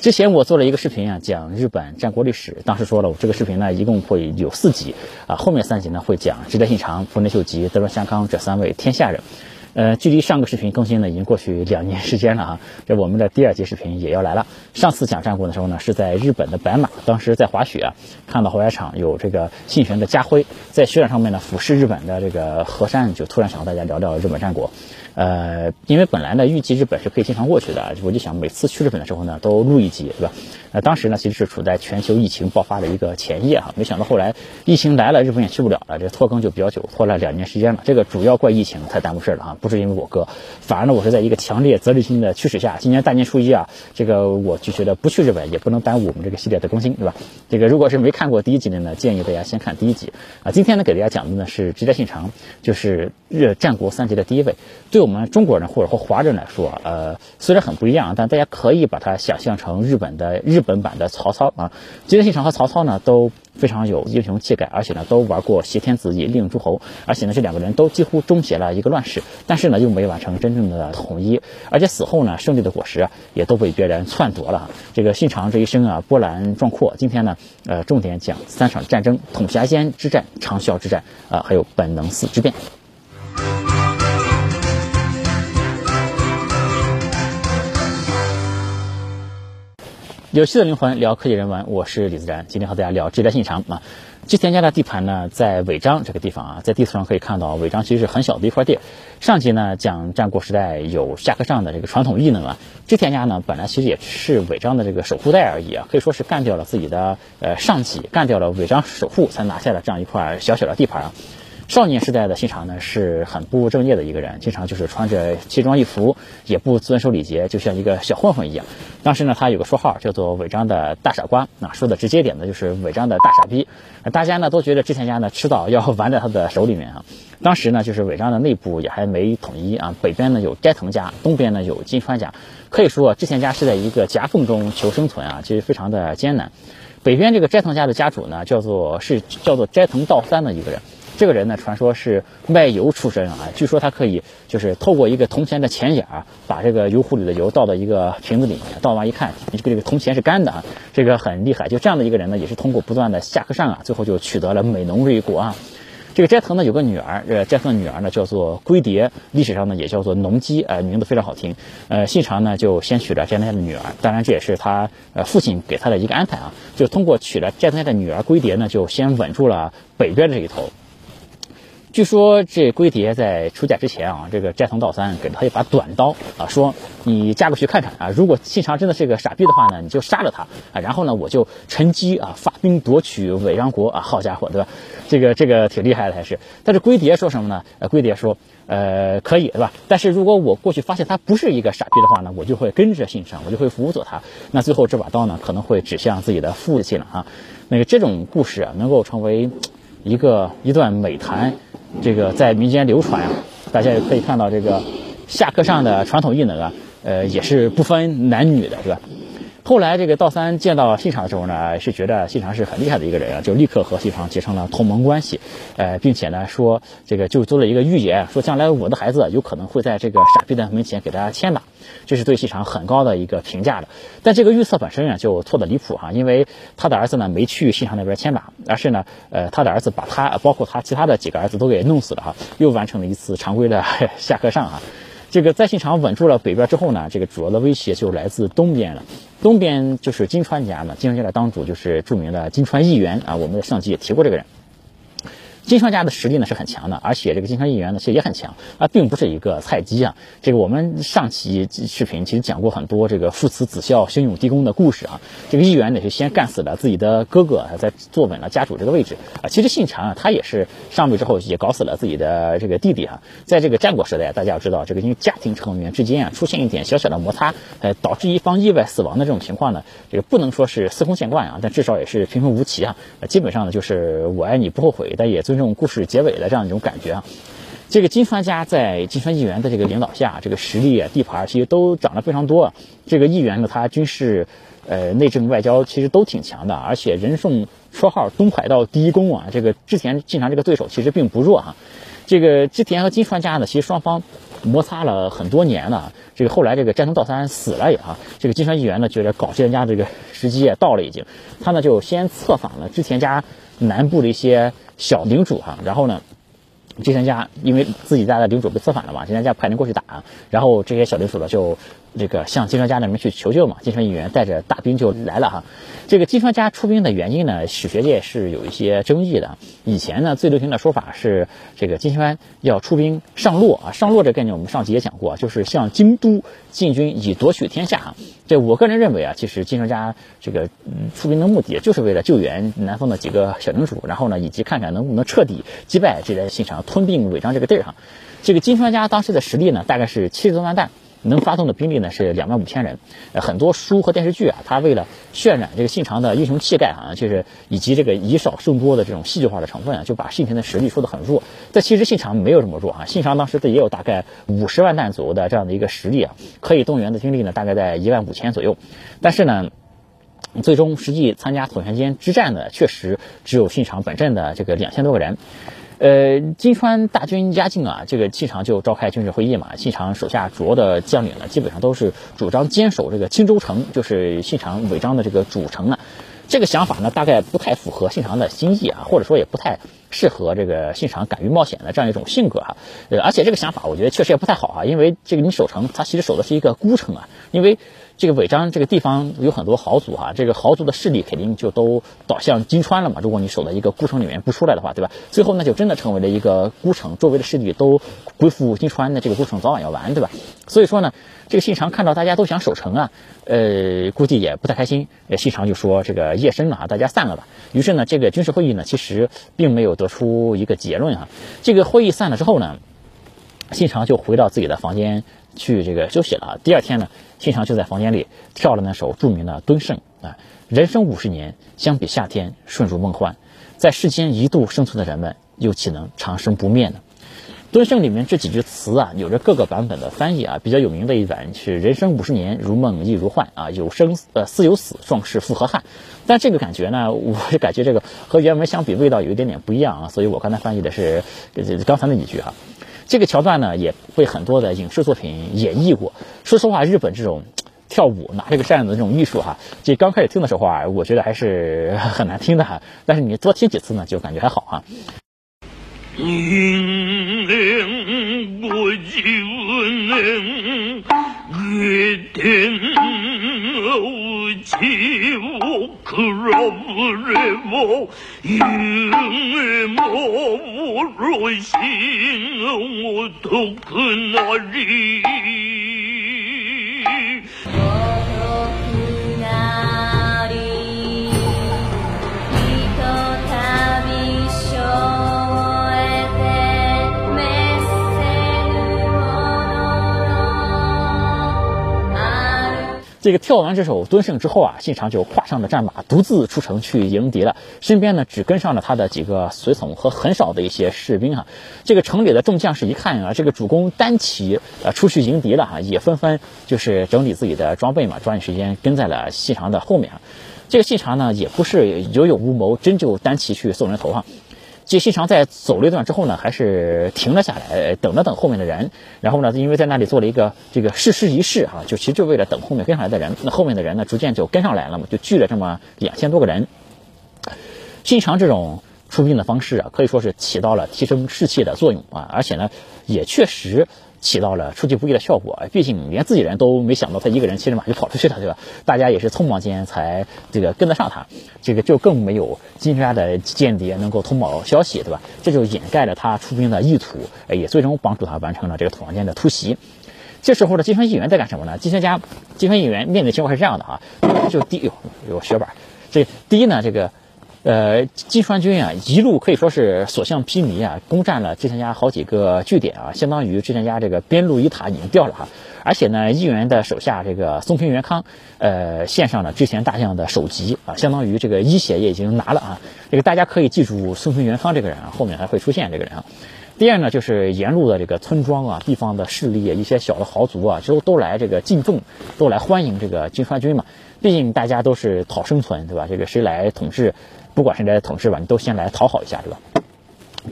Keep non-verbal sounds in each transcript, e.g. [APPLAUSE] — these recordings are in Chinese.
之前我做了一个视频啊，讲日本战国历史，当时说了，我这个视频呢一共会有四集啊，后面三集呢会讲织田信长、丰臣秀吉、德川相康这三位天下人。呃，距离上个视频更新呢，已经过去两年时间了啊。这我们的第二集视频也要来了。上次讲战国的时候呢，是在日本的白马，当时在滑雪啊，看到滑雪场有这个信玄的家徽，在雪场上面呢俯视日本的这个河山，就突然想和大家聊聊日本战国。呃，因为本来呢预计日本是可以经常过去的，我就想每次去日本的时候呢都录一集，对吧？那当时呢其实是处在全球疫情爆发的一个前夜哈，没想到后来疫情来了，日本也去不了了，这拖更就比较久，拖了两年时间了。这个主要怪疫情太耽误事了哈，不是因为我哥，反而呢我是在一个强烈责任心的驱使下，今年大年初一啊，这个我就觉得不去日本也不能耽误我们这个系列的更新，对吧？这个如果是没看过第一集的呢，建议大家先看第一集啊。今天呢给大家讲的呢是直代信长，就是日战国三杰的第一位，对对我们中国人或者说华人来说，呃虽然很不一样，但大家可以把它想象成日本的日。本版的曹操啊，吉田信长和曹操呢都非常有英雄气概，而且呢都玩过挟天子以令诸侯，而且呢这两个人都几乎终结了一个乱世，但是呢又没完成真正的统一，而且死后呢胜利的果实也都被别人篡夺了。这个信长这一生啊波澜壮阔，今天呢呃重点讲三场战争：统辖间之战、长啸之战啊，还有本能寺之变。有趣的灵魂聊科技人文，我是李自然。今天和大家聊织田信长啊。织田家的地盘呢，在尾张这个地方啊，在地图上可以看到，尾张其实是很小的一块地。上集呢讲战国时代有下克上的这个传统异能啊，织田家呢本来其实也是尾张的这个守护带而已啊，可以说是干掉了自己的呃上级，干掉了尾张守护，才拿下了这样一块小小的地盘啊。少年时代的信长呢是很不务正业的一个人，经常就是穿着奇装异服，也不遵守礼节，就像一个小混混一样。当时呢，他有个绰号叫做违章的大傻瓜，啊，说的直接点呢就是违章的大傻逼。大家呢都觉得织田家呢迟早要完在他的手里面啊。当时呢，就是违章的内部也还没统一啊，北边呢有斋藤家，东边呢有金川家，可以说织田家是在一个夹缝中求生存啊，其实非常的艰难。北边这个斋藤家的家主呢，叫做是叫做斋藤道三的一个人。这个人呢，传说是卖油出身啊，据说他可以就是透过一个铜钱的钱眼儿，把这个油壶里的油倒到一个瓶子里面，倒完一看，这个这个铜钱是干的啊，这个很厉害。就这样的一个人呢，也是通过不断的下课上啊，最后就取得了美浓这一国啊。这个斋藤呢有个女儿，这斋藤的女儿呢叫做龟蝶，历史上呢也叫做农姬，呃，名字非常好听。呃，信长呢就先娶了斋藤家的女儿，当然这也是他呃父亲给他的一个安排啊，就通过娶了斋藤家的女儿龟蝶呢，就先稳住了北边的这一头。据说这龟蝶在出嫁之前啊，这个斋藤道三给了他一把短刀啊，说你嫁过去看看啊，如果信长真的是个傻逼的话呢，你就杀了他啊，然后呢我就趁机啊发兵夺取尾张国啊，好家伙，对吧？这个这个挺厉害的还是。但是龟蝶说什么呢？呃，龟蝶说，呃，可以对吧？但是如果我过去发现他不是一个傻逼的话呢，我就会跟着信长，我就会辅佐他。那最后这把刀呢，可能会指向自己的父亲了啊。那个这种故事啊，能够成为一个一段美谈。这个在民间流传啊，大家也可以看到这个下课上的传统艺能啊，呃，也是不分男女的，是吧？后来这个道三见到信长的时候呢，是觉得信长是很厉害的一个人啊，就立刻和信长结成了同盟关系，呃，并且呢说这个就做了一个预言，说将来我的孩子有可能会在这个傻逼的门前给大家牵马，这是对信长很高的一个评价的。但这个预测本身啊就错的离谱哈，因为他的儿子呢没去信长那边牵马，而是呢呃他的儿子把他包括他其他的几个儿子都给弄死了哈，又完成了一次常规的 [LAUGHS] 下课上哈。这个在信长稳住了北边之后呢，这个主要的威胁就来自东边了。东边就是金川家嘛，金川家的当主就是著名的金川议员啊，我们的上集也提过这个人。金川家的实力呢是很强的，而且这个金川议员呢其实也很强啊，并不是一个菜鸡啊。这个我们上期视频其实讲过很多这个父慈子孝、兄友弟恭的故事啊。这个议员呢是先干死了自己的哥哥，再坐稳了家主这个位置啊。其实信长啊，他也是上位之后也搞死了自己的这个弟弟啊。在这个战国时代，大家要知道这个因为家庭成员之间啊出现一点小小的摩擦，呃，导致一方意外死亡的这种情况呢，这个不能说是司空见惯啊，但至少也是平平无奇啊。基本上呢就是我爱你不后悔，但也尊。这种故事结尾的这样一种感觉啊，这个金川家在金川议员的这个领导下，这个实力啊、地盘其实都涨得非常多啊。这个议员呢，他军事、呃、内政、外交其实都挺强的，而且人送绰号“东海道第一公”啊。这个之前经常这个对手其实并不弱哈。这个织田和金川家呢，其实双方摩擦了很多年了。这个后来这个战东道三死了也哈，这个金川议员呢觉得搞织田家这个时机也到了已经，他呢就先策反了织田家南部的一些小领主哈，然后呢。织田家因为自己家的领主被策反了嘛，织田家派人过去打，然后这些小领主呢就这个向金川家那边去求救嘛，金川议员带着大兵就来了哈。这个金川家出兵的原因呢，史学界是有一些争议的。以前呢，最流行的说法是这个金川要出兵上洛啊，上洛这概念我们上集也讲过，就是向京都进军以夺取天下。这我个人认为啊，其实金川家这个出兵的目的就是为了救援南方的几个小领主，然后呢，以及看看能不能彻底击败这边信长，吞并尾张这个地儿哈。这个金川家当时的实力呢，大概是七十多万担。能发动的兵力呢是两万五千人，呃，很多书和电视剧啊，他为了渲染这个信长的英雄气概啊，就是以及这个以少胜多的这种戏剧化的成分啊，就把信长的实力说得很弱。但其实信长没有这么弱啊，信长当时也有大概五十万弹左右的这样的一个实力啊，可以动员的兵力呢大概在一万五千左右。但是呢，最终实际参加统玄间之战的确实只有信长本阵的这个两千多个人。呃，金川大军压境啊，这个信长就召开军事会议嘛。信长手下主要的将领呢，基本上都是主张坚守这个青州城，就是信长违章的这个主城啊。这个想法呢，大概不太符合信长的心意啊，或者说也不太适合这个信长敢于冒险的这样一种性格哈。呃，而且这个想法我觉得确实也不太好啊，因为这个你守城，它其实守的是一个孤城啊，因为。这个尾张这个地方有很多豪族哈，这个豪族的势力肯定就都倒向金川了嘛。如果你守在一个孤城里面不出来的话，对吧？最后那就真的成为了一个孤城，周围的势力都归附金川，那这个孤城早晚要完，对吧？所以说呢，这个信长看到大家都想守城啊，呃，估计也不太开心。信长就说这个夜深了啊，大家散了吧。于是呢，这个军事会议呢，其实并没有得出一个结论哈。这个会议散了之后呢，信长就回到自己的房间去这个休息了。第二天呢。信长就在房间里跳了那首著名的《敦盛》啊，人生五十年，相比夏天瞬如梦幻，在世间一度生存的人们，又岂能长生不灭呢？《敦盛》里面这几句词啊，有着各个版本的翻译啊，比较有名的一版是“人生五十年，如梦亦如幻啊，有生呃似有死，壮士复何憾”。但这个感觉呢，我是感觉这个和原文相比，味道有一点点不一样啊，所以我刚才翻译的是刚才那几句哈。这个桥段呢，也被很多的影视作品演绎过。说实话，日本这种跳舞拿这个扇子这种艺术哈，这刚开始听的时候啊，我觉得还是很难听的哈。但是你多听几次呢，就感觉还好哈。我都可哪里无如心我这个跳完这首《敦盛》之后啊，信长就跨上了战马，独自出城去迎敌了。身边呢，只跟上了他的几个随从和很少的一些士兵哈。这个城里的众将士一看啊，这个主公单骑呃出去迎敌了哈，也纷纷就是整理自己的装备嘛，抓紧时间跟在了信长的后面。这个信长呢，也不是有勇无谋，真就单骑去送人头哈。这细长在走了一段之后呢，还是停了下来，等了等后面的人。然后呢，因为在那里做了一个这个誓师仪式啊，就其实就为了等后面跟上来的人。那后面的人呢，逐渐就跟上来了嘛，就聚了这么两千多个人。细长这种出兵的方式啊，可以说是起到了提升士气的作用啊，而且呢，也确实。起到了出其不意的效果，毕竟连自己人都没想到他一个人骑着马就跑出去了，对吧？大家也是匆忙间才这个跟得上他，这个就更没有金川的间谍能够通报消息，对吧？这就掩盖了他出兵的意图，也最终帮助他完成了这个土方间的突袭。这时候的金川议员在干什么呢？金川家金川议员面对情况是这样的啊，就第有有血板，这第一呢，这个。呃，金川军啊，一路可以说是所向披靡啊，攻占了织田家好几个据点啊，相当于织田家这个边路一塔已经掉了哈。而且呢，议员的手下这个松平元康，呃，献上了织田大将的首级啊，相当于这个一血也已经拿了啊。这个大家可以记住松平元康这个人啊，后面还会出现这个人啊。第二呢，就是沿路的这个村庄啊，地方的势力一些小的豪族啊，都都来这个敬重，都来欢迎这个金川军嘛。毕竟大家都是讨生存，对吧？这个谁来统治？不管是来统治吧，你都先来讨好一下，对吧？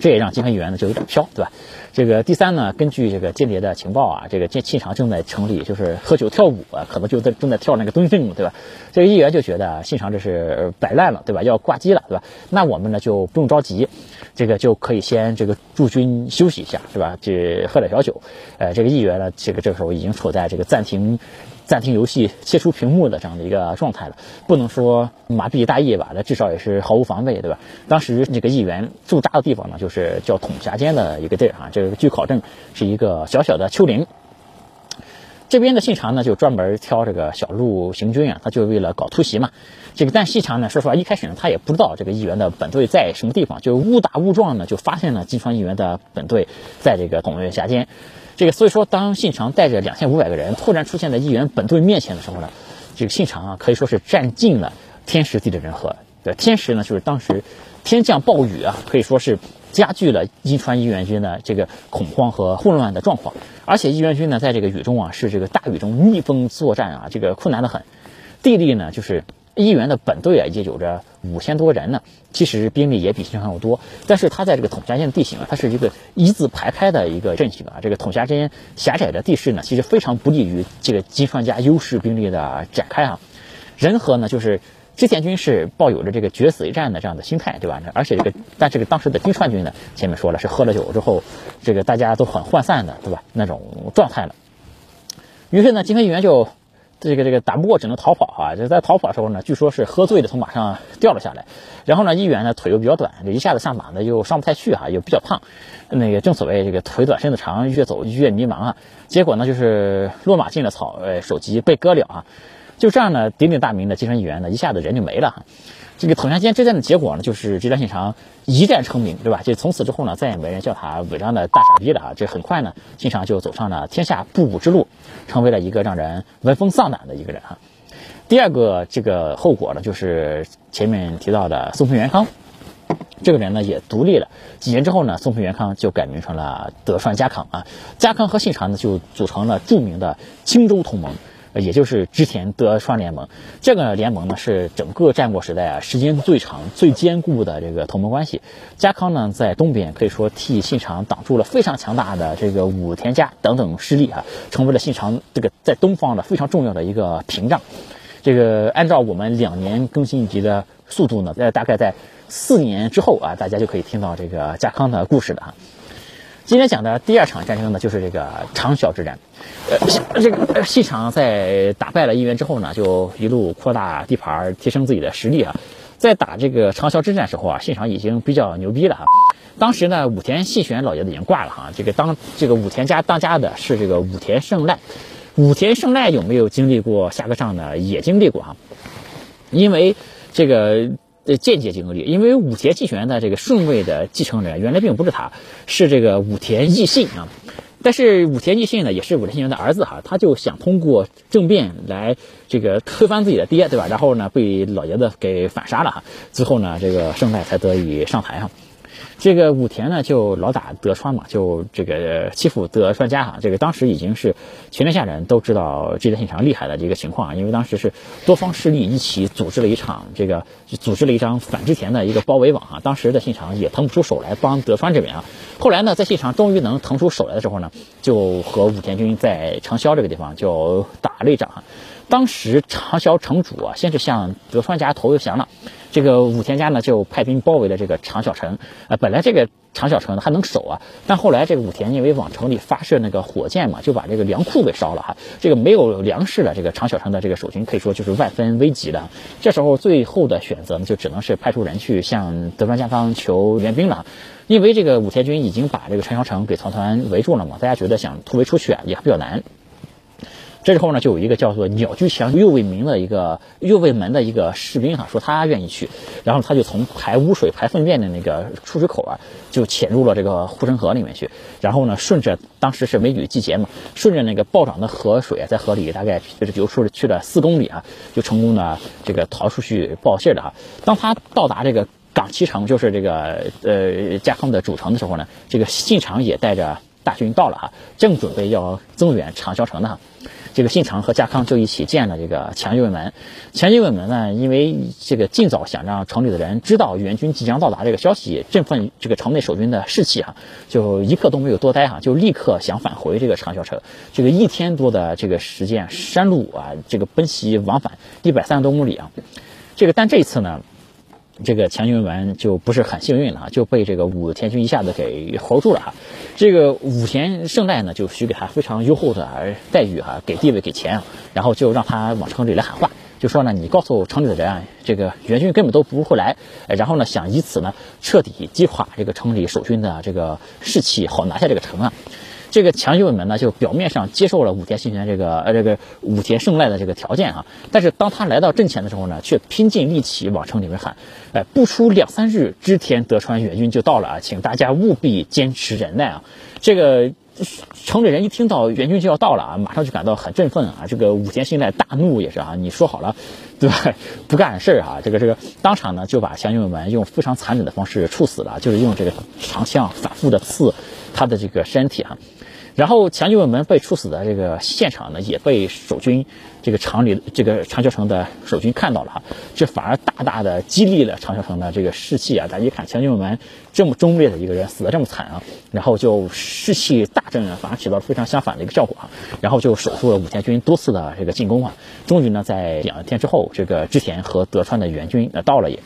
这也让金川议员呢就有点飘，对吧？这个第三呢，根据这个间谍的情报啊，这个信信长正在城里就是喝酒跳舞啊，可能就在正在跳那个东正，对吧？这个议员就觉得信长这是摆烂了，对吧？要挂机了，对吧？那我们呢就不用着急，这个就可以先这个驻军休息一下，对吧？这喝点小酒，呃，这个议员呢，这个这个时候已经处在这个暂停。暂停游戏、切除屏幕的这样的一个状态了，不能说麻痹大意吧，那至少也是毫无防备，对吧？当时这个议员驻扎的地方呢，就是叫统辖间的一个地儿啊，这个据考证是一个小小的丘陵。这边的信长呢，就专门挑这个小路行军啊，他就为了搞突袭嘛。这个但信长呢，说实话，一开始呢，他也不知道这个议员的本队在什么地方，就误打误撞呢，就发现了金川议员的本队在这个统辖间。这个所以说，当信长带着两千五百个人突然出现在议员本队面前的时候呢，这个信长啊可以说是占尽了天时地利人和。对，天时呢就是当时天降暴雨啊，可以说是加剧了伊川义元军的这个恐慌和混乱的状况。而且义元军呢在这个雨中啊是这个大雨中逆风作战啊，这个困难的很。地利呢就是。一员的本队啊，已经有着五千多人呢，其实兵力也比新常要多。但是他在这个统辖间地形啊，它是一个一字排开的一个阵型啊。这个统辖间狭窄的地势呢，其实非常不利于这个金川家优势兵力的展开啊。人和呢，就是织田军是抱有着这个决死一战的这样的心态，对吧？而且这个，但这个当时的金川军呢，前面说了是喝了酒之后，这个大家都很涣散的，对吧？那种状态了。于是呢，金川议员就。这个这个打不过只能逃跑啊！就在逃跑的时候呢，据说是喝醉了从马上掉了下来。然后呢，议员呢腿又比较短，就一下子上马呢又上不太去哈，又比较胖。那个正所谓这个腿短身子长，越走越迷茫啊。结果呢就是落马进了草，呃，首级被割了啊。就这样呢，鼎鼎大名的基层议员呢一下子人就没了哈。这个统辖间之战的结果呢，就是织田信长一战成名，对吧？就从此之后呢，再也没人叫他违章的大傻逼了啊！这很快呢，信长就走上了天下布武之路，成为了一个让人闻风丧胆的一个人啊。第二个这个后果呢，就是前面提到的松平元康，这个人呢也独立了。几年之后呢，松平元康就改名成了德川家康啊。家康和信长呢就组成了著名的青州同盟。也就是织田德川联盟，这个联盟呢是整个战国时代啊时间最长、最坚固的这个同盟关系。家康呢在东边可以说替信长挡住了非常强大的这个武田家等等势力啊，成为了信长这个在东方的非常重要的一个屏障。这个按照我们两年更新一集的速度呢，在大概在四年之后啊，大家就可以听到这个家康的故事了哈。今天讲的第二场战争呢，就是这个长筱之战。呃，这个细长在打败了议员之后呢，就一路扩大地盘，提升自己的实力啊。在打这个长筱之战时候啊，信长已经比较牛逼了哈。当时呢，武田信玄老爷子已经挂了哈。这个当这个武田家当家的是这个武田胜赖。武田胜赖有没有经历过下个仗呢？也经历过哈。因为这个。呃，间接经历，因为武田纪玄的这个顺位的继承人原来并不是他，是这个武田义信啊。但是武田义信呢，也是武田信玄的儿子哈，他就想通过政变来这个推翻自己的爹，对吧？然后呢，被老爷子给反杀了哈。最后呢，这个胜赖才得以上台哈。这个武田呢，就老打德川嘛，就这个欺负德川家哈。这个当时已经是全天下人都知道织田信长厉害的这个情况啊，因为当时是多方势力一起组织了一场这个组织了一张反织田的一个包围网啊。当时的信长也腾不出手来帮德川这边啊。后来呢，在信长终于能腾出手来的时候呢，就和武田军在长萧这个地方就打了一仗啊。当时长萧城主啊，先是向德川家投降了。这个武田家呢，就派兵包围了这个长小城。呃，本来这个长小城还能守啊，但后来这个武田因为往城里发射那个火箭嘛，就把这个粮库给烧了哈。这个没有粮食了，这个长小城的这个守军可以说就是万分危急的。这时候最后的选择呢，就只能是派出人去向德川家康求援兵了。因为这个武田军已经把这个长小城给团团围住了嘛，大家觉得想突围出去啊也比较难。这时候呢，就有一个叫做鸟居强右卫门的一个右卫门的一个士兵哈，说他愿意去，然后他就从排污水、排粪便的那个出水口啊，就潜入了这个护城河里面去，然后呢，顺着当时是梅雨季节嘛，顺着那个暴涨的河水，在河里大概就是流出去了四公里啊，就成功的这个逃出去报信的哈。当他到达这个港七城，就是这个呃加康的主城的时候呢，这个信长也带着大军到了哈，正准备要增援长萧城呢。这个信长和家康就一起建了这个强运门。强运门呢，因为这个尽早想让城里的人知道援军即将到达这个消息，振奋这个城内守军的士气啊，就一刻都没有多待哈，就立刻想返回这个长桥城。这个一天多的这个时间，山路啊，这个奔袭往返一百三十多公里啊，这个但这一次呢。这个强军丸就不是很幸运了啊，就被这个武田军一下子给活住了哈。这个武田胜赖呢，就许给他非常优厚的待遇哈，给地位给钱，然后就让他往城里来喊话，就说呢，你告诉城里的人啊，这个援军根本都不会来，然后呢，想以此呢彻底击垮这个城里守军的这个士气，好拿下这个城啊。这个强右门呢，就表面上接受了武田信玄这个呃这个武田胜赖的这个条件哈，但是当他来到阵前的时候呢，却拼尽力气往城里面喊，哎，不出两三日，织田德川援军就到了啊，请大家务必坚持忍耐啊。这个城里人一听到援军就要到了啊，马上就感到很振奋啊。这个武田信赖大怒也是啊，你说好了，对吧？不干事儿啊，这个这个当场呢就把强右门用非常残忍的方式处死了，就是用这个长枪反复的刺他的这个身体啊。然后强军卫门被处死的这个现场呢，也被守军这个城里这个长桥城的守军看到了哈，这反而大大的激励了长桥城的这个士气啊！大家一看强军卫门这么忠烈的一个人死的这么惨啊，然后就士气大振啊，反而起到了非常相反的一个效果啊！然后就守住了武田军多次的这个进攻啊，终于呢，在两天之后，这个织田和德川的援军呃到了也。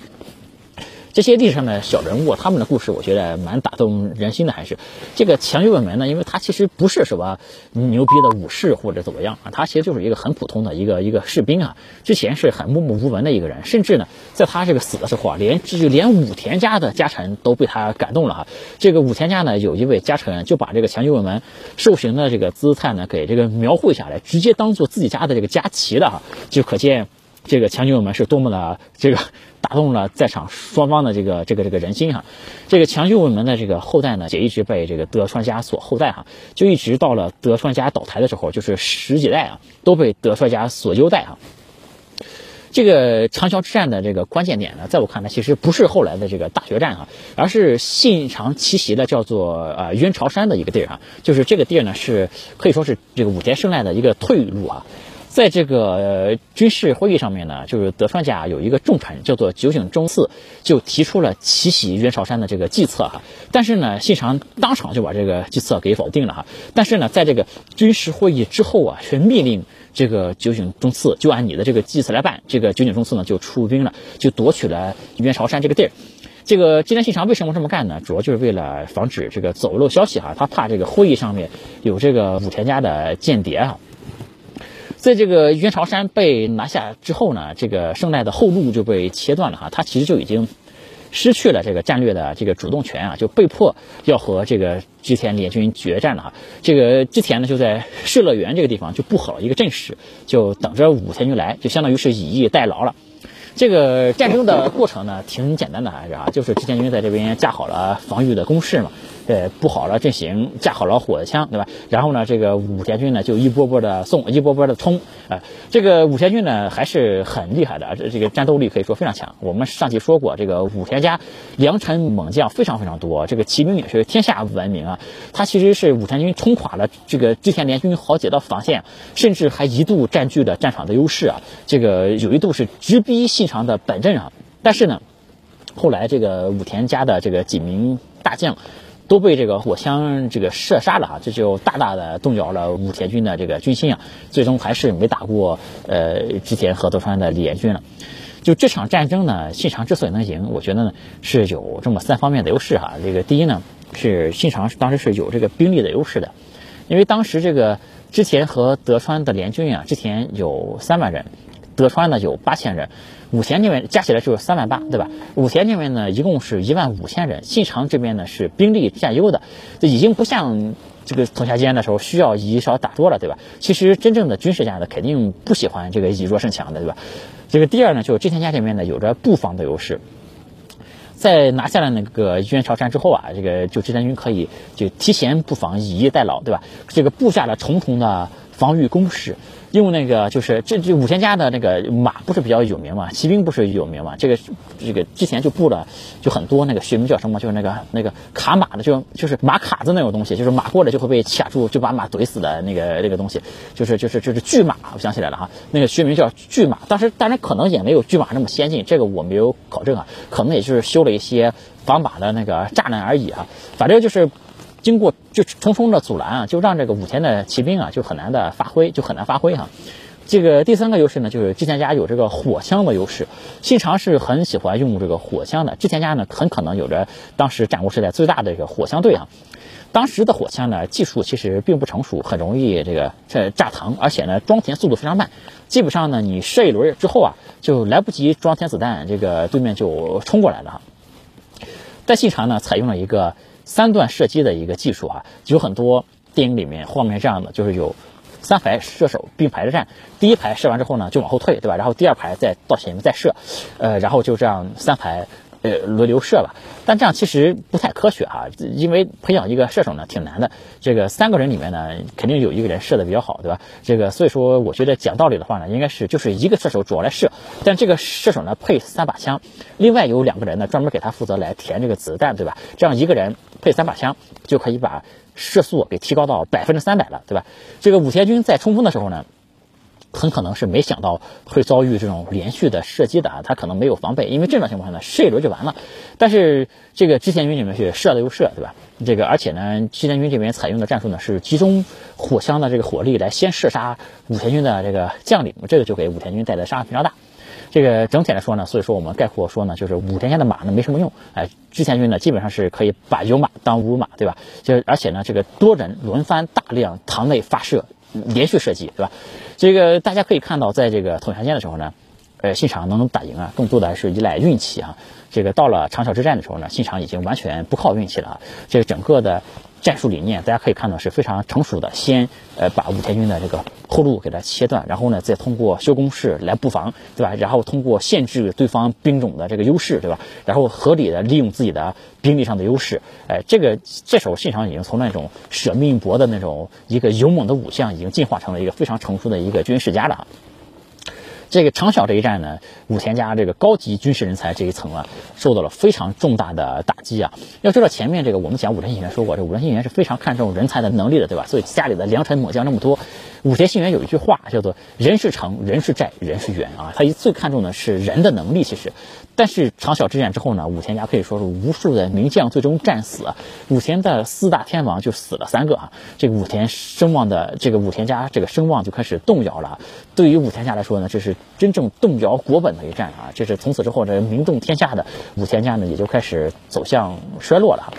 这些历史上的小人物，他们的故事，我觉得蛮打动人心的。还是这个强右卫门呢？因为他其实不是什么牛逼的武士或者怎么样啊，他其实就是一个很普通的一个一个士兵啊。之前是很默默无闻的一个人，甚至呢，在他这个死的时候啊，连就连武田家的家臣都被他感动了哈。这个武田家呢，有一位家臣就把这个强右卫门受刑的这个姿态呢，给这个描绘下来，直接当做自己家的这个家旗了哈，就可见。这个强军我们是多么的这个打动了在场双方的这个这个这个人心哈，这个强军我们的这个后代呢也一直被这个德川家所后代哈，就一直到了德川家倒台的时候，就是十几代啊都被德川家所优待哈。这个长桥之战的这个关键点呢，在我看来其实不是后来的这个大决战哈，而是信长奇袭的叫做呃渊朝山的一个地儿啊，就是这个地儿呢是可以说是这个武田胜赖的一个退路啊。在这个军事会议上面呢，就是德川家有一个重臣叫做酒井忠次，就提出了奇袭渊朝山的这个计策哈。但是呢，信长当场就把这个计策给否定了哈。但是呢，在这个军事会议之后啊，却命令这个酒井忠次就按你的这个计策来办。这个酒井忠次呢，就出兵了，就夺取了渊朝山这个地儿。这个织田信长为什么这么干呢？主要就是为了防止这个走漏消息哈，他怕这个会议上面有这个武田家的间谍哈。在这个渊朝山被拿下之后呢，这个胜赖的后路就被切断了哈，他其实就已经失去了这个战略的这个主动权啊，就被迫要和这个织田联军决战了哈。这个织田呢就在世乐园这个地方就布好了一个阵势，就等着武田军来，就相当于是以逸待劳了。这个战争的过程呢挺简单的还是啊，就是织田军在这边架好了防御的工事嘛。呃，布好了阵型，架好了火枪，对吧？然后呢，这个武田军呢就一波波的送，一波波的冲。啊，这个武田军呢还是很厉害的，这这个战斗力可以说非常强。我们上期说过，这个武田家良臣猛将非常非常多，这个骑兵也是天下闻名啊。他其实是武田军冲垮了这个织田联军好几道防线，甚至还一度占据了战场的优势啊。这个有一度是直逼信长的本阵啊。但是呢，后来这个武田家的这个几名大将。都被这个火枪这个射杀了哈，这就大大的动摇了武田军的这个军心啊，最终还是没打过呃之前和德川的联军了。就这场战争呢，信长之所以能赢，我觉得呢是有这么三方面的优势哈。这个第一呢是信长当时是有这个兵力的优势的，因为当时这个之前和德川的联军啊，之前有三万人，德川呢有八千人。武田这边加起来就是三万八，对吧？武田这边呢，一共是一万五千人。信长这边呢是兵力占优的，这已经不像这个统辖间的时候需要以少打多了，对吧？其实真正的军事家呢，肯定不喜欢这个以弱胜强的，对吧？这个第二呢，就是织田家这边呢有着布防的优势，在拿下了那个渊朝山之后啊，这个就织田军可以就提前布防，以逸待劳，对吧？这个布下了重重的防御工事。用那个就是这这五千家的那个马不是比较有名嘛，骑兵不是有名嘛，这个这个之前就布了就很多那个学名叫什么，就是那个那个卡马的，就就是马卡子那种东西，就是马过来就会被卡住，就把马怼死的那个那个东西，就是就是就是巨马，我想起来了哈，那个学名叫巨马，当时当然可能也没有巨马那么先进，这个我没有考证啊，可能也就是修了一些防马的那个栅栏而已啊，反正就是。经过就重重的阻拦啊，就让这个武田的骑兵啊就很难的发挥，就很难发挥哈。这个第三个优势呢，就是织田家有这个火枪的优势。信长是很喜欢用这个火枪的，织田家呢很可能有着当时战国时代最大的一个火枪队啊。当时的火枪呢技术其实并不成熟，很容易这个这炸膛，而且呢装填速度非常慢。基本上呢你射一轮之后啊，就来不及装填子弹，这个对面就冲过来了。但信长呢采用了一个。三段射击的一个技术啊，有很多电影里面画面这样的，就是有三排射手并排着站，第一排射完之后呢就往后退，对吧？然后第二排再到前面再射，呃，然后就这样三排。呃，轮流射吧，但这样其实不太科学哈，因为培养一个射手呢挺难的。这个三个人里面呢，肯定有一个人射的比较好，对吧？这个所以说，我觉得讲道理的话呢，应该是就是一个射手主要来射，但这个射手呢配三把枪，另外有两个人呢专门给他负责来填这个子弹，对吧？这样一个人配三把枪就可以把射速给提高到百分之三百了，对吧？这个武田军在冲锋的时候呢。很可能是没想到会遭遇这种连续的射击的啊，他可能没有防备，因为这种情况下呢，射一轮就完了。但是这个织田军里面是射了又射，对吧？这个而且呢，织田军这边采用的战术呢是集中火枪的这个火力来先射杀武田军的这个将领，这个就给武田军带来伤害非常大。这个整体来说呢，所以说我们概括说呢，就是武田家的马呢没什么用，哎，织田军呢基本上是可以把有马当无马，对吧？就是而且呢，这个多人轮番大量膛内发射。连续射击，对吧？这个大家可以看到，在这个统辖间的时候呢，呃，信长能打赢啊，更多的还是依赖运气啊。这个到了长桥之战的时候呢，信长已经完全不靠运气了。这个整个的。战术理念，大家可以看到是非常成熟的。先呃把武田军的这个后路给它切断，然后呢再通过修工事来布防，对吧？然后通过限制对方兵种的这个优势，对吧？然后合理的利用自己的兵力上的优势，哎，这个这时候信长已经从那种舍命搏的那种一个勇猛的武将，已经进化成了一个非常成熟的一个军事家了。这个长筱这一战呢，武田家这个高级军事人才这一层啊，受到了非常重大的打击啊。要知道前面这个我们讲武田信玄说过，这武田信玄是非常看重人才的能力的，对吧？所以家里的良臣猛将那么多。武田信玄有一句话叫做“人是城，人是寨，人是远”啊，他一最看重的是人的能力，其实。但是长小之战之后呢，武田家可以说是无数的名将最终战死，武田的四大天王就死了三个啊，这个武田声望的这个武田家这个声望就开始动摇了。对于武田家来说呢，这是真正动摇国本的一战啊，这是从此之后这名动天下的武田家呢也就开始走向衰落了。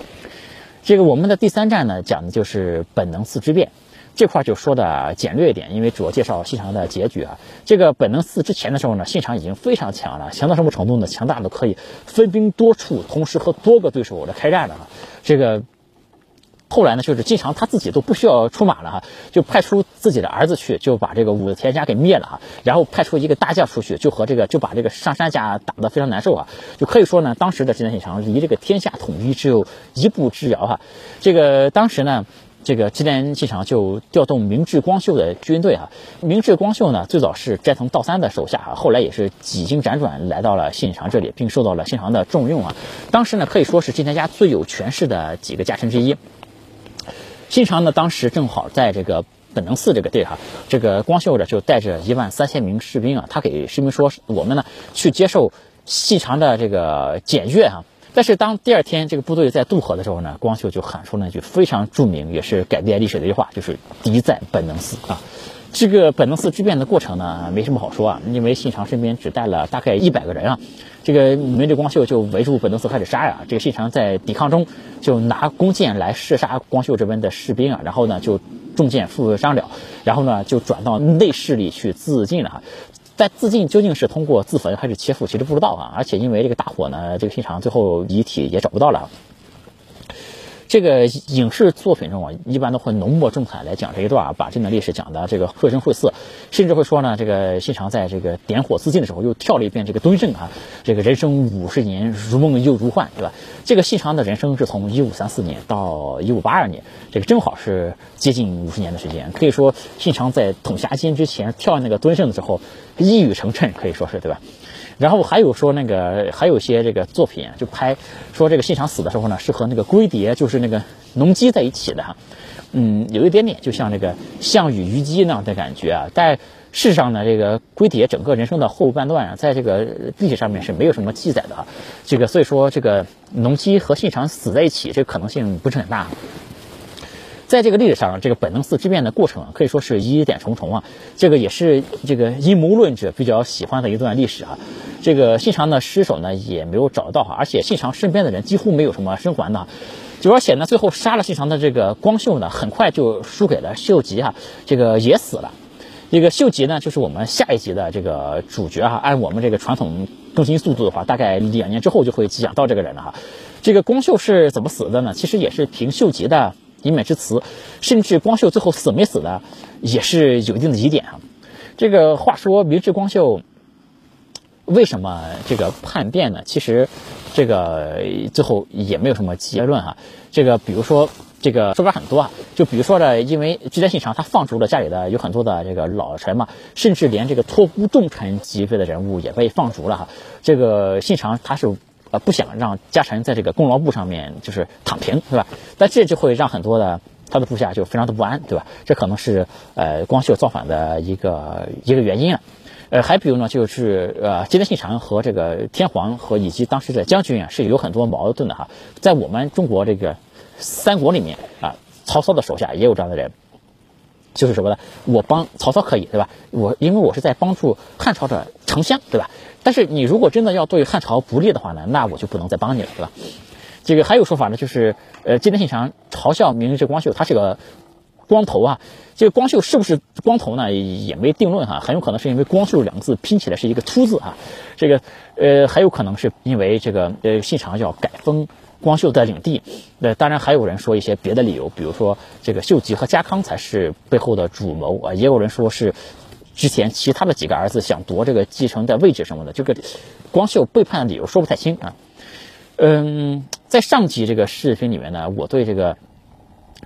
这个我们的第三战呢讲的就是本能寺之变。这块就说的简略一点，因为主要介绍信长的结局啊。这个本能寺之前的时候呢，信长已经非常强了，强到什么程度呢？强大的可以分兵多处，同时和多个对手来开战了。这个后来呢，就是信长他自己都不需要出马了哈，就派出自己的儿子去，就把这个武田家给灭了哈。然后派出一个大将出去，就和这个就把这个上山家打得非常难受啊。就可以说呢，当时的织田信长离这个天下统一只有一步之遥哈。这个当时呢。这个织田信长就调动明智光秀的军队啊，明智光秀呢最早是斋藤道三的手下啊，后来也是几经辗转来到了信长这里，并受到了信长的重用啊。当时呢可以说是织田家最有权势的几个家臣之一。信长呢当时正好在这个本能寺这个地哈，这个光秀呢就带着一万三千名士兵啊，他给士兵说我们呢去接受细长的这个检阅啊。但是当第二天这个部队在渡河的时候呢，光秀就喊出那句非常著名，也是改变历史的一句话，就是“敌在本能寺”啊。这个本能寺之变的过程呢，没什么好说啊，因为信长身边只带了大概一百个人啊。这个明智光秀就围住本能寺开始杀呀。这个信长在抵抗中就拿弓箭来射杀光秀这边的士兵啊，然后呢就中箭负伤了，然后呢就转到内室里去自尽了。在自尽究竟是通过自焚还是切腹，其实不知道啊。而且因为这个大火呢，这个现场最后遗体也找不到了。这个影视作品中啊，一般都会浓墨重彩来讲这一段啊，把这段历史讲的这个绘声绘色，甚至会说呢，这个信长在这个点火自尽的时候又跳了一遍这个敦盛啊，这个人生五十年如梦又如幻，对吧？这个信长的人生是从一五三四年到一五八二年，这个正好是接近五十年的时间，可以说信长在统辖间之前跳那个敦盛的时候一语成谶，可以说是对吧？然后还有说那个还有一些这个作品就拍说这个信长死的时候呢是和那个龟蝶就是那个农机在一起的哈，嗯，有一点点就像那个项羽虞姬那样的感觉啊。但事实上呢，这个龟蝶整个人生的后半段啊，在这个历史上面是没有什么记载的哈。这个所以说这个农机和信长死在一起这个可能性不是很大。在这个历史上，这个本能寺之变的过程啊，可以说是疑点重重啊。这个也是这个阴谋论者比较喜欢的一段历史啊。这个信长的尸首呢也没有找到哈，而且信长身边的人几乎没有什么生还的。就而且呢，最后杀了信长的这个光秀呢，很快就输给了秀吉哈，这个也死了。这个秀吉呢，就是我们下一集的这个主角哈。按我们这个传统更新速度的话，大概两年之后就会讲到这个人了哈。这个光秀是怎么死的呢？其实也是凭秀吉的。一面之词，甚至光秀最后死没死的，也是有一定的疑点啊。这个话说，明治光秀为什么这个叛变呢？其实这个最后也没有什么结论啊。这个比如说，这个说法很多啊，就比如说呢，因为织田信长他放逐了家里的有很多的这个老臣嘛，甚至连这个托孤重臣级别的人物也被放逐了哈。这个信长他是。呃，不想让家臣在这个功劳簿上面就是躺平，是吧？但这就会让很多的他的部下就非常的不安，对吧？这可能是呃光秀造反的一个一个原因啊。呃，还比如呢，就是呃，吉田信长和这个天皇和以及当时的将军啊，是有很多矛盾的哈。在我们中国这个三国里面啊，曹操的手下也有这样的人。就是什么呢？我帮曹操可以，对吧？我因为我是在帮助汉朝的丞相，对吧？但是你如果真的要对汉朝不利的话呢，那我就不能再帮你了，对吧？这个还有说法呢，就是呃，今天信长嘲笑明治光秀，他是个光头啊。这个光秀是不是光头呢？也没定论哈，很有可能是因为光秀两个字拼起来是一个秃字啊。这个呃，还有可能是因为这个呃，信长要改封。光秀的领地，那当然还有人说一些别的理由，比如说这个秀吉和家康才是背后的主谋啊，也有人说是之前其他的几个儿子想夺这个继承的位置什么的，这个光秀背叛的理由说不太清啊。嗯，在上集这个视频里面呢，我对这个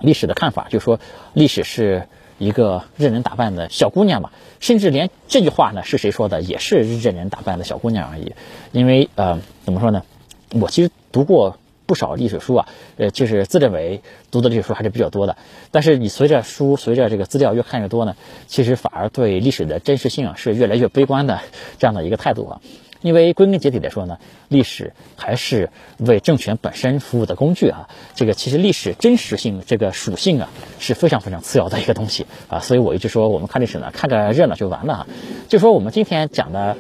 历史的看法就说，历史是一个任人打扮的小姑娘嘛，甚至连这句话呢是谁说的，也是任人打扮的小姑娘而已。因为呃，怎么说呢，我其实读过。不少历史书啊，呃，就是自认为读的历史书还是比较多的。但是你随着书、随着这个资料越看越多呢，其实反而对历史的真实性啊是越来越悲观的这样的一个态度啊。因为归根结底来说呢，历史还是为政权本身服务的工具啊。这个其实历史真实性这个属性啊是非常非常次要的一个东西啊。所以我一直说，我们看历史呢，看个热闹就完了啊。就说我们今天讲的。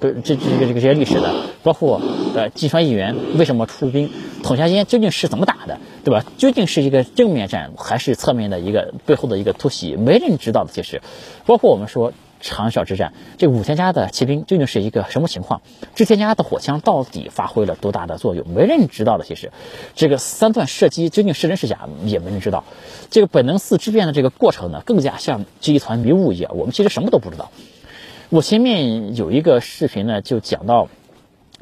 不，这这个这个这些历史的，包括呃，金川议员为什么出兵，统辖间究竟是怎么打的，对吧？究竟是一个正面战还是侧面的一个背后的一个突袭？没人知道的。其实，包括我们说长筱之战，这五千家的骑兵究竟是一个什么情况？这千家的火枪到底发挥了多大的作用？没人知道的。其实，这个三段射击究竟是真是假，也没人知道。这个本能寺之变的这个过程呢，更加像这一团迷雾一样，我们其实什么都不知道。我前面有一个视频呢，就讲到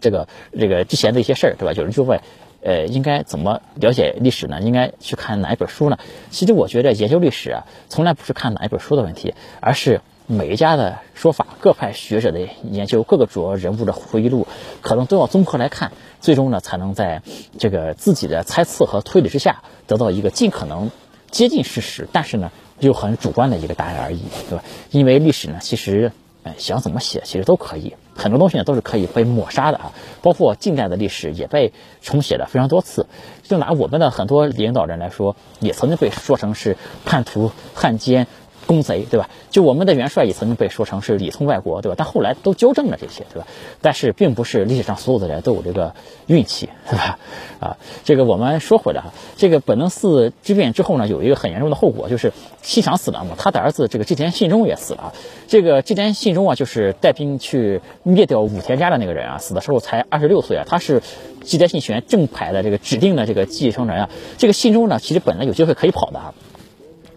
这个这个之前的一些事儿，对吧？有人就问，呃，应该怎么了解历史呢？应该去看哪一本书呢？其实我觉得研究历史啊，从来不是看哪一本书的问题，而是每一家的说法、各派学者的研究、各个主要人物的回忆录，可能都要综合来看，最终呢，才能在这个自己的猜测和推理之下，得到一个尽可能接近事实，但是呢，又很主观的一个答案而已，对吧？因为历史呢，其实。想怎么写，其实都可以。很多东西呢，都是可以被抹杀的啊。包括近代的历史也被重写了非常多次。就拿我们的很多领导人来说，也曾经被说成是叛徒、汉奸、公贼，对吧？就我们的元帅也曾经被说成是里通外国，对吧？但后来都纠正了这些，对吧？但是并不是历史上所有的人都有这个运气，[LAUGHS] 对吧？啊，这个我们说回来哈，这个本能寺之变之后呢，有一个很严重的后果，就是西长死了嘛，他的儿子这个织田信忠也死了。这个织田信忠啊，就是带兵去灭掉武田家的那个人啊，死的时候才二十六岁啊，他是织田信玄正牌的这个指定的这个继承人啊。这个信忠呢，其实本来有机会可以跑的啊。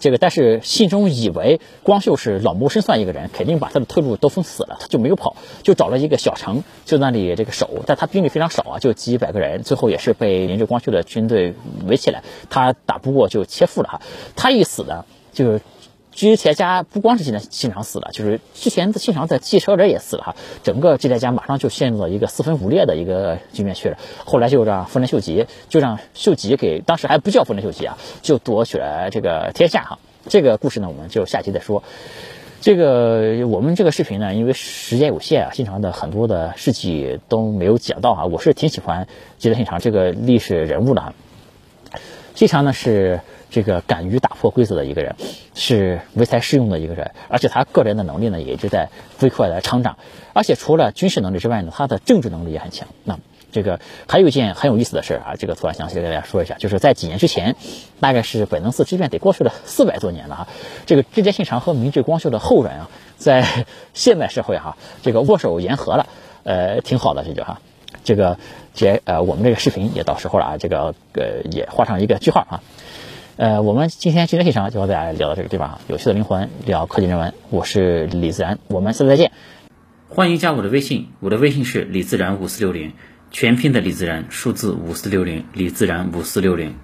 这个，但是信中以为光秀是老谋深算一个人，肯定把他的退路都封死了，他就没有跑，就找了一个小城，就那里这个守，但他兵力非常少啊，就几百个人，最后也是被临着光秀的军队围起来，他打不过就切腹了哈，他一死呢，就。织田家不光是现在信长死了，就是之前的信长的汽车人也死了哈，整个织田家马上就陷入了一个四分五裂的一个局面去了。后来就让丰臣秀吉，就让秀吉给当时还不叫丰臣秀吉啊，就夺取了这个天下哈。这个故事呢，我们就下期再说。这个我们这个视频呢，因为时间有限啊，信长的很多的事迹都没有讲到哈。我是挺喜欢织田信长这个历史人物的哈。信长呢是。这个敢于打破规则的一个人，是唯才是用的一个人，而且他个人的能力呢也一直在飞快的成长，而且除了军事能力之外呢，他的政治能力也很强。那这个还有一件很有意思的事啊，这个突然想起来给大家说一下，就是在几年之前，大概是本能寺之变得过去了四百多年了哈，这个织田信长和明智光秀的后人啊，在现代社会哈，这个握手言和了，呃，挺好的这就哈。这个接呃，我们这个视频也到时候了啊，这个呃也画上一个句号啊。呃，我们今天今天这场就和大家聊到这个地方啊有趣的灵魂聊科技人文，我是李自然，我们下次再见。欢迎加我的微信，我的微信是李自然五四六零，全拼的李自然，数字五四六零，李自然五四六零。